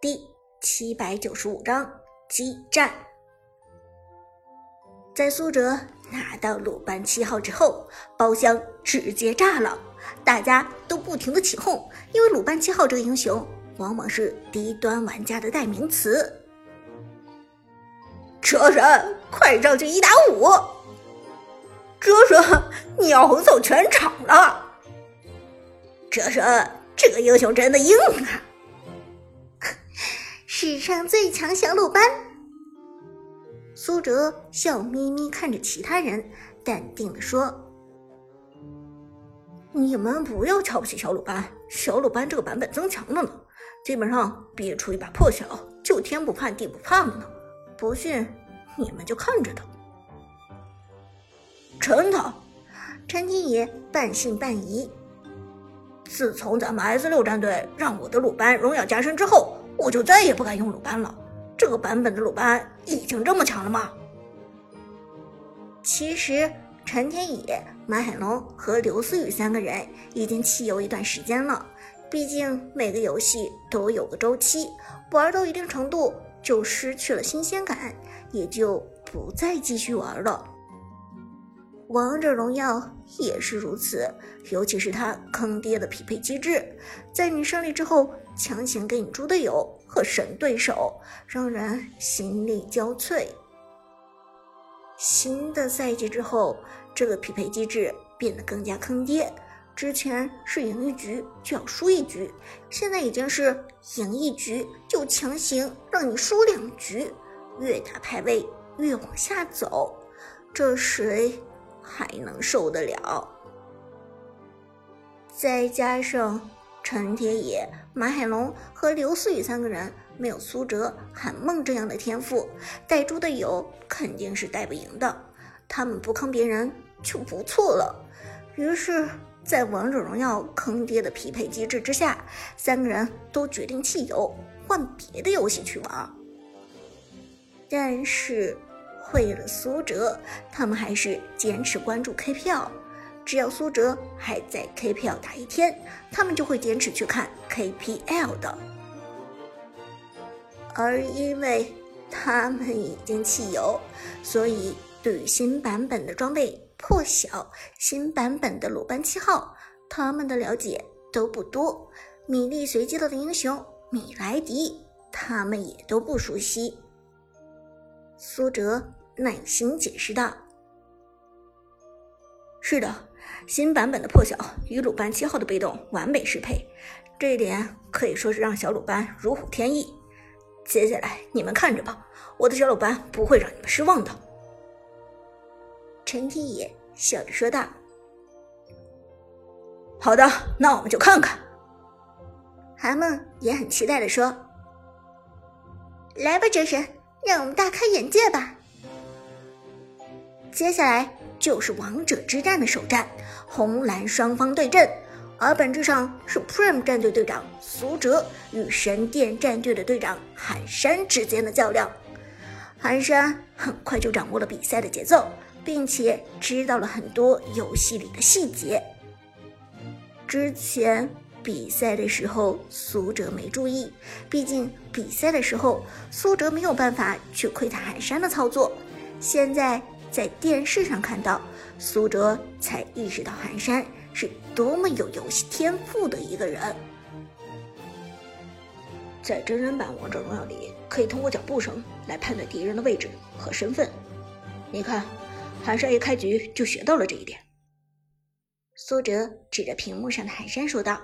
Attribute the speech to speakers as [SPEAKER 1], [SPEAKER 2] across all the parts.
[SPEAKER 1] 第七百九十五章激战。在苏哲拿到鲁班七号之后，包厢直接炸了，大家都不停的起哄，因为鲁班七号这个英雄往往是低端玩家的代名词。
[SPEAKER 2] 车神，快上去一打五！车神，你要横扫全场了！车神，这个英雄真的硬啊！
[SPEAKER 1] 上最强小鲁班，苏哲笑眯眯看着其他人，淡定的说：“
[SPEAKER 3] 你们不要瞧不起小鲁班，小鲁班这个版本增强了呢，基本上憋出一把破晓，就天不怕地不怕了呢。不信，你们就看着他。”
[SPEAKER 2] 真的？
[SPEAKER 1] 陈天野半信半疑。
[SPEAKER 2] 自从咱们 S 六战队让我的鲁班荣耀加身之后。我就再也不敢用鲁班了。这个版本的鲁班已经这么强了吗？
[SPEAKER 1] 其实陈天野、马海龙和刘思雨三个人已经弃游一段时间了。毕竟每个游戏都有个周期，玩到一定程度就失去了新鲜感，也就不再继续玩了。王者荣耀也是如此，尤其是它坑爹的匹配机制，在你胜利之后强行给你猪队友和神对手，让人心力交瘁。新的赛季之后，这个匹配机制变得更加坑爹。之前是赢一局就要输一局，现在已经是赢一局就强行让你输两局，越打排位越往下走，这谁？还能受得了？再加上陈铁野、马海龙和刘思雨三个人没有苏哲、韩梦这样的天赋，带猪的友肯定是带不赢的。他们不坑别人就不错了。于是，在王者荣耀坑爹的匹配机制之下，三个人都决定弃游，换别的游戏去玩。但是。为了苏哲，他们还是坚持关注 KPL。只要苏哲还在 KPL 打一天，他们就会坚持去看 KPL 的。而因为他们已经弃游，所以对于新版本的装备破晓、新版本的鲁班七号，他们的了解都不多。米粒随机到的英雄米莱迪，他们也都不熟悉。苏哲。耐心解释道：“
[SPEAKER 3] 是的，新版本的破晓与鲁班七号的被动完美适配，这一点可以说是让小鲁班如虎添翼。接下来你们看着吧，我的小鲁班不会让你们失望的。”
[SPEAKER 1] 陈天野笑着说道：“
[SPEAKER 2] 好的，那我们就看看。”
[SPEAKER 1] 韩梦也很期待的说：“来吧，哲神，让我们大开眼界吧！”接下来就是王者之战的首战，红蓝双方对阵，而本质上是 Prime 战队队长苏哲与神殿战队的队长寒山之间的较量。寒山很快就掌握了比赛的节奏，并且知道了很多游戏里的细节。之前比赛的时候，苏哲没注意，毕竟比赛的时候苏哲没有办法去窥探寒山的操作，现在。在电视上看到苏哲，才意识到寒山是多么有游戏天赋的一个人。
[SPEAKER 3] 在真人版王者荣耀里，可以通过脚步声来判断敌人的位置和身份。你看，寒山一开局就学到了这一点。
[SPEAKER 1] 苏哲指着屏幕上的寒山说道：“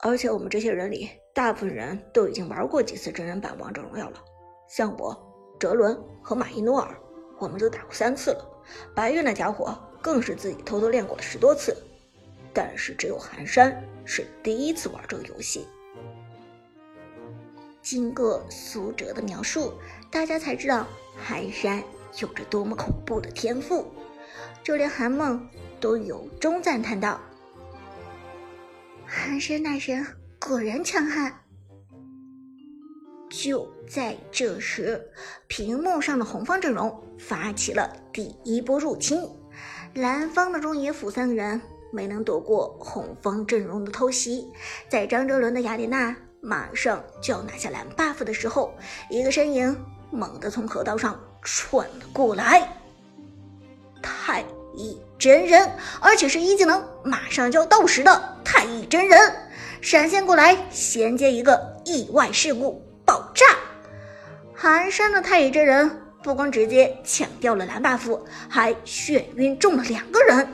[SPEAKER 3] 而且我们这些人里，大部分人都已经玩过几次真人版王者荣耀了，像我、哲伦和马伊诺尔。”我们都打过三次了，白玉那家伙更是自己偷偷练过了十多次，但是只有寒山是第一次玩这个游戏。
[SPEAKER 1] 经过苏哲的描述，大家才知道寒山有着多么恐怖的天赋，就连韩梦都由衷赞叹道：“寒山那人果然强悍。”就在这时，屏幕上的红方阵容发起了第一波入侵。蓝方的中野辅三个人没能躲过红方阵容的偷袭，在张哲伦的雅典娜马上就要拿下蓝 buff 的时候，一个身影猛地从河道上窜了过来。太乙真人，而且是一技能马上就要到时的太乙真人，闪现过来衔接一个意外事故爆炸。寒山的太乙真人不光直接抢掉了蓝 buff，还眩晕中了两个人。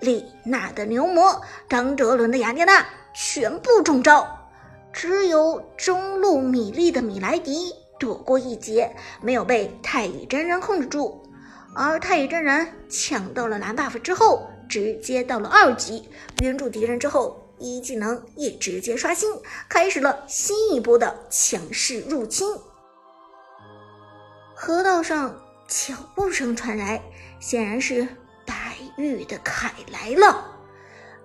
[SPEAKER 1] 丽娜的牛魔，张哲伦的雅典娜全部中招，只有中路米莉的米莱迪躲过一劫，没有被太乙真人控制住。而太乙真人抢到了蓝 buff 之后，直接到了二级，晕住敌人之后，一技能也直接刷新，开始了新一波的强势入侵。河道上脚步声传来，显然是。白玉的凯来了，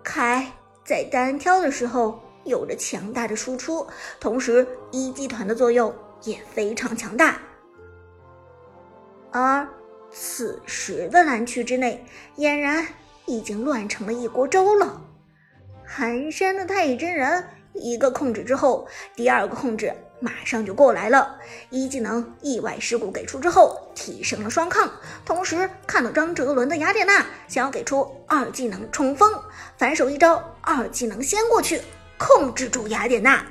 [SPEAKER 1] 凯在单挑的时候有着强大的输出，同时一技团的作用也非常强大。而此时的蓝区之内，俨然已经乱成了一锅粥了。寒山的太乙真人一个控制之后，第二个控制。马上就过来了，一技能意外事故给出之后，提升了双抗。同时看到张哲伦的雅典娜想要给出二技能冲锋，反手一招，二技能先过去，控制住雅典娜。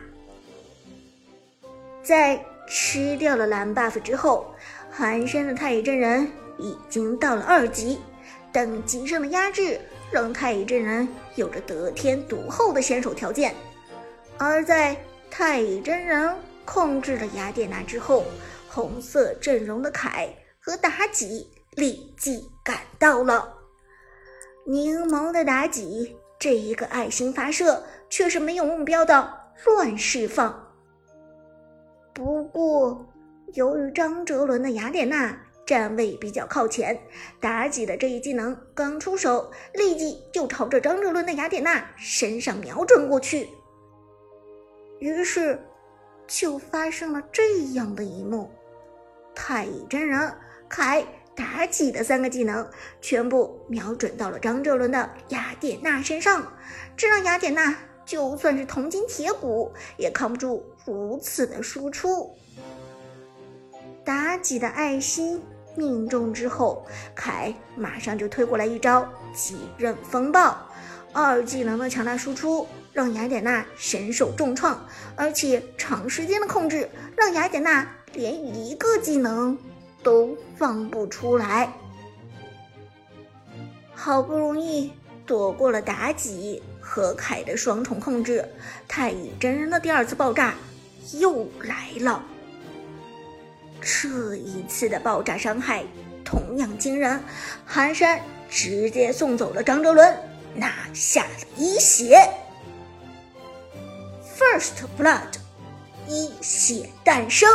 [SPEAKER 1] 在吃掉了蓝 buff 之后，寒山的太乙真人已经到了二级，等级上的压制让太乙真人有着得天独厚的先手条件，而在太乙真人。控制了雅典娜之后，红色阵容的凯和妲己立即赶到了。柠檬的妲己这一个爱心发射却是没有目标的乱释放。不过，由于张哲伦的雅典娜站位比较靠前，妲己的这一技能刚出手，立即就朝着张哲伦的雅典娜身上瞄准过去。于是。就发生了这样的一幕：太乙真人、凯、妲己的三个技能全部瞄准到了张哲伦的雅典娜身上，这让雅典娜就算是铜筋铁骨也扛不住如此的输出。妲己的爱心命中之后，凯马上就推过来一招几刃风暴，二技能的强大输出。让雅典娜身受重创，而且长时间的控制让雅典娜连一个技能都放不出来。好不容易躲过了妲己和凯的双重控制，太乙真人的第二次爆炸又来了。这一次的爆炸伤害同样惊人，寒山直接送走了张哲伦，拿下了一血。First blood，一血诞生，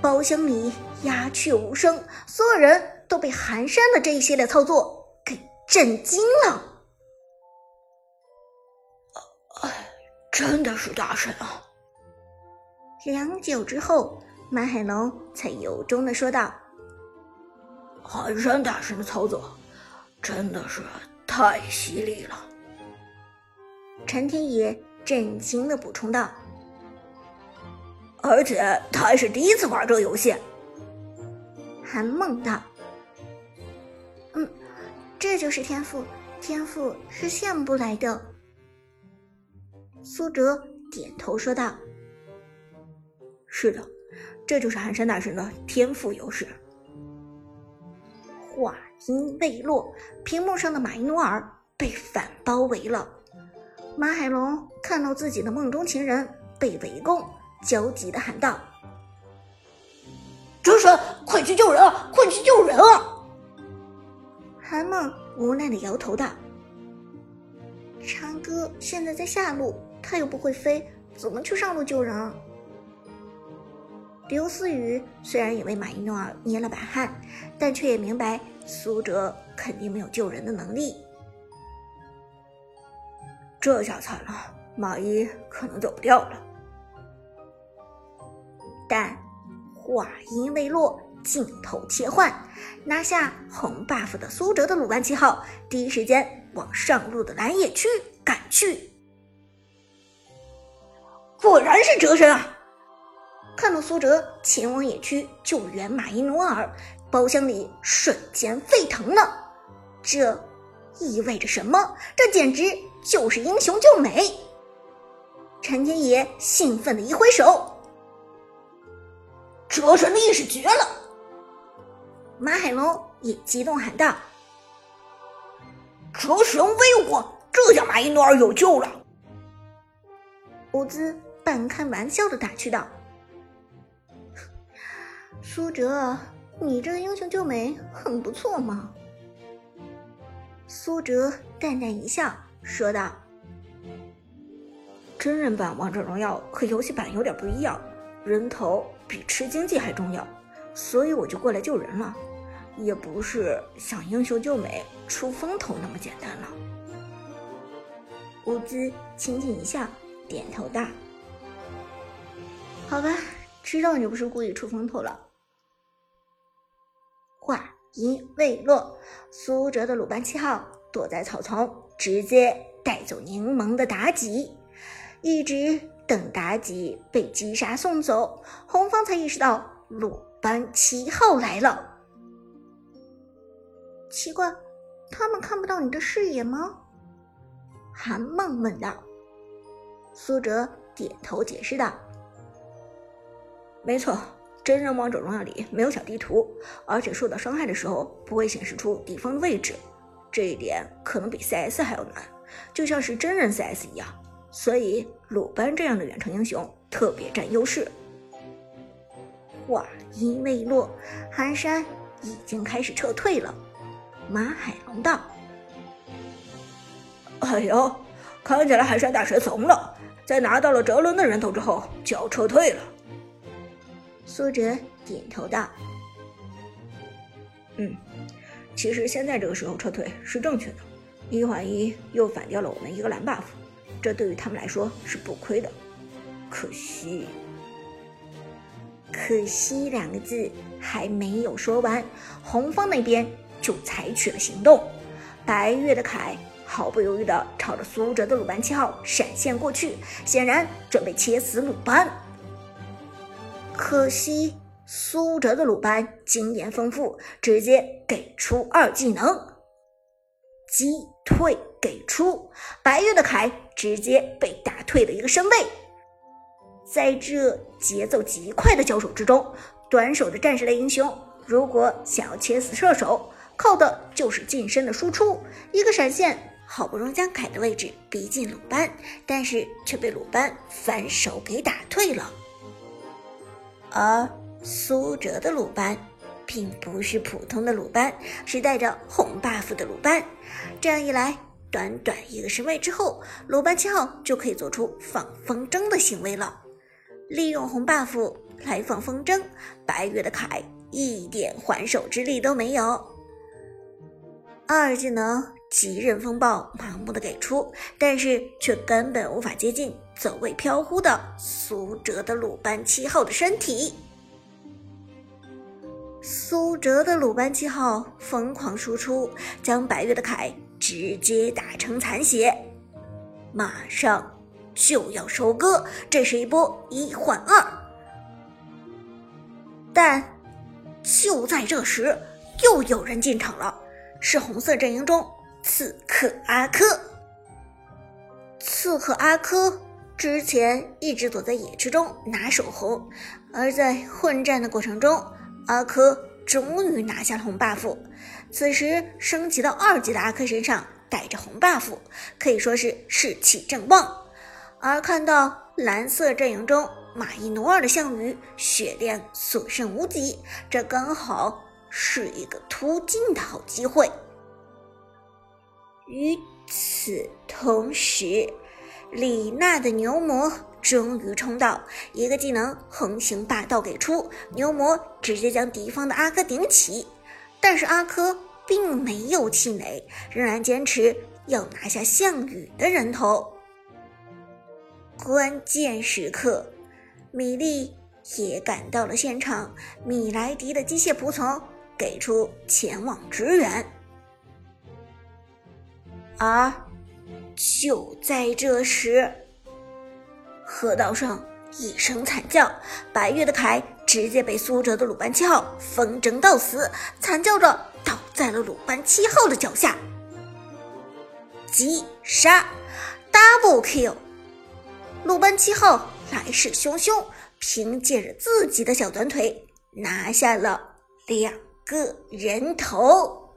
[SPEAKER 1] 包厢里鸦雀无声，所有人都被寒山的这一系列操作给震惊了。
[SPEAKER 3] 哎，真的是大神啊！
[SPEAKER 1] 良久之后，马海龙才由衷的说道：“
[SPEAKER 3] 寒山大神的操作真的是太犀利了。”
[SPEAKER 1] 陈天野。震惊的补充道：“
[SPEAKER 2] 而且他还是第一次玩这个游戏。”
[SPEAKER 1] 韩梦道：“嗯，这就是天赋，天赋是羡不来的。”苏哲点头说道：“
[SPEAKER 3] 是的，这就是寒山大神的天赋优势。”
[SPEAKER 1] 话音未落，屏幕上的马伊努尔被反包围了。马海龙看到自己的梦中情人被围攻，焦急的喊道：“
[SPEAKER 2] 哲神，快去救人啊！快去救人啊！”
[SPEAKER 1] 韩梦无奈的摇头道：“长哥现在在下路，他又不会飞，怎么去上路救人？”刘思雨虽然也为马伊诺尔捏了把汗，但却也明白苏哲肯定没有救人的能力。
[SPEAKER 3] 这下惨了，马伊可能走不掉了。
[SPEAKER 1] 但话音未落，镜头切换，拿下红 buff 的苏哲的鲁班七号，第一时间往上路的蓝野区赶去。
[SPEAKER 2] 果然是哲神啊！
[SPEAKER 1] 看到苏哲前往野区救援马伊努尔，包厢里瞬间沸腾了。这意味着什么？这简直就是英雄救美！陈天野兴奋的一挥手，
[SPEAKER 2] 哲神的意识绝了！
[SPEAKER 1] 马海龙也激动喊道：“
[SPEAKER 2] 哲神威武！这下马伊努尔有救了！”
[SPEAKER 1] 伍兹半开玩笑的打趣道。苏哲，你这英雄救美很不错嘛。苏哲淡淡一笑，说道：“
[SPEAKER 3] 真人版王者荣耀和游戏版有点不一样，人头比吃经济还重要，所以我就过来救人了，也不是想英雄救美出风头那么简单了。”
[SPEAKER 1] 乌兹轻轻一笑，点头道：“好吧，知道你不是故意出风头了。”话音未落，苏哲的鲁班七号躲在草丛，直接带走柠檬的妲己。一直等妲己被击杀送走，红方才意识到鲁班七号来了。奇怪，他们看不到你的视野吗？韩梦问道。苏哲点头解释道：“
[SPEAKER 3] 没错。”真人王者荣耀里没有小地图，而且受到伤害的时候不会显示出敌方的位置，这一点可能比 CS 还要难，就像是真人 CS 一样。所以鲁班这样的远程英雄特别占优势。
[SPEAKER 1] 话音未落，寒山已经开始撤退了。马海龙道：“
[SPEAKER 2] 哎呦，看起来寒山大神怂了，在拿到了哲伦的人头之后就要撤退了。”
[SPEAKER 1] 苏哲点头道：“
[SPEAKER 3] 嗯，其实现在这个时候撤退是正确的。一换一又反掉了我们一个蓝 buff，这对于他们来说是不亏的。可惜，
[SPEAKER 1] 可惜两个字还没有说完，红方那边就采取了行动。白月的凯毫不犹豫地朝着苏哲的鲁班七号闪现过去，显然准备切死鲁班。”可惜苏哲的鲁班经验丰富，直接给出二技能击退，给出白月的凯直接被打退了一个身位。在这节奏极快的交手之中，短手的战士类英雄如果想要切死射手，靠的就是近身的输出。一个闪现，好不容易将凯的位置逼近鲁班，但是却被鲁班反手给打退了。而苏哲的鲁班，并不是普通的鲁班，是带着红 buff 的鲁班。这样一来，短短一个身位之后，鲁班七号就可以做出放风筝的行为了。利用红 buff 来放风筝，白月的凯一点还手之力都没有。二技能极刃风暴盲目的给出，但是却根本无法接近。走位飘忽的苏哲的鲁班七号的身体，苏哲的鲁班七号疯狂输出，将白月的凯直接打成残血，马上就要收割，这是一波一换二。但就在这时，又有人进场了，是红色阵营中刺客阿珂，刺客阿珂。之前一直躲在野区中拿手红，而在混战的过程中，阿珂终于拿下了红 buff。此时升级到二级的阿珂身上带着红 buff，可以说是士气正旺。而看到蓝色阵营中马伊努尔的项羽血量所剩无几，这刚好是一个突进的好机会。与此同时。李娜的牛魔终于冲到，一个技能横行霸道给出，牛魔直接将敌方的阿珂顶起。但是阿珂并没有气馁，仍然坚持要拿下项羽的人头。关键时刻，米莉也赶到了现场，米莱迪的机械仆从给出前往支援，而。就在这时，河道上一声惨叫，白月的铠直接被苏哲的鲁班七号风筝到死，惨叫着倒在了鲁班七号的脚下。击杀，double kill！鲁班七号来势汹汹，凭借着自己的小短腿拿下了两个人头。